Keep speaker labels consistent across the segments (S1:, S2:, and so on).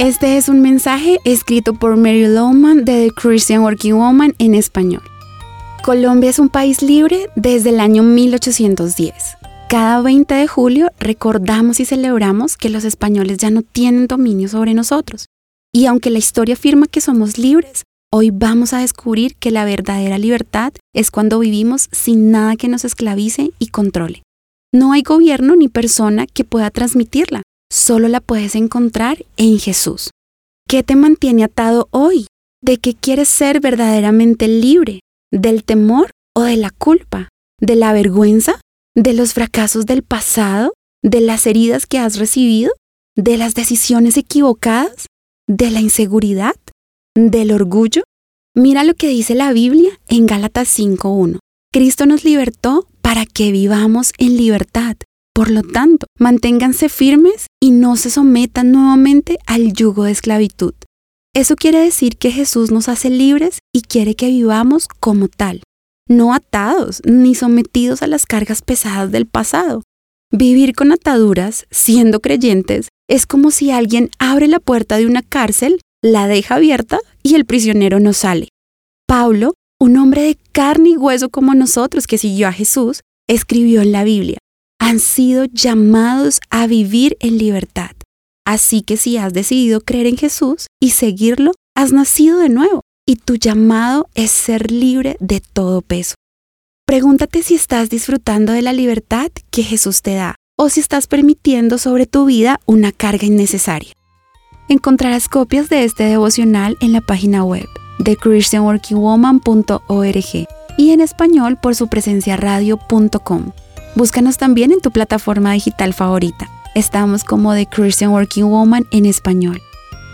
S1: Este es un mensaje escrito por Mary Lowman de The Christian Working Woman en español. Colombia es un país libre desde el año 1810. Cada 20 de julio recordamos y celebramos que los españoles ya no tienen dominio sobre nosotros. Y aunque la historia afirma que somos libres, hoy vamos a descubrir que la verdadera libertad es cuando vivimos sin nada que nos esclavice y controle. No hay gobierno ni persona que pueda transmitirla solo la puedes encontrar en Jesús. ¿Qué te mantiene atado hoy? ¿De qué quieres ser verdaderamente libre? ¿Del temor o de la culpa? ¿De la vergüenza? ¿De los fracasos del pasado? ¿De las heridas que has recibido? ¿De las decisiones equivocadas? ¿De la inseguridad? ¿Del orgullo? Mira lo que dice la Biblia en Gálatas 5.1. Cristo nos libertó para que vivamos en libertad. Por lo tanto, manténganse firmes y no se sometan nuevamente al yugo de esclavitud. Eso quiere decir que Jesús nos hace libres y quiere que vivamos como tal, no atados ni sometidos a las cargas pesadas del pasado. Vivir con ataduras, siendo creyentes, es como si alguien abre la puerta de una cárcel, la deja abierta y el prisionero no sale. Pablo, un hombre de carne y hueso como nosotros que siguió a Jesús, escribió en la Biblia, han sido llamados a vivir en libertad. Así que si has decidido creer en Jesús y seguirlo, has nacido de nuevo y tu llamado es ser libre de todo peso. Pregúntate si estás disfrutando de la libertad que Jesús te da o si estás permitiendo sobre tu vida una carga innecesaria. Encontrarás copias de este devocional en la página web de christianworkingwoman.org y en español por su presencia radio.com. Búscanos también en tu plataforma digital favorita. Estamos como The Christian Working Woman en español.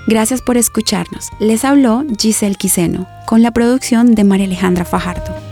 S1: Gracias por escucharnos. Les habló Giselle Quiseno, con la producción de María Alejandra Fajardo.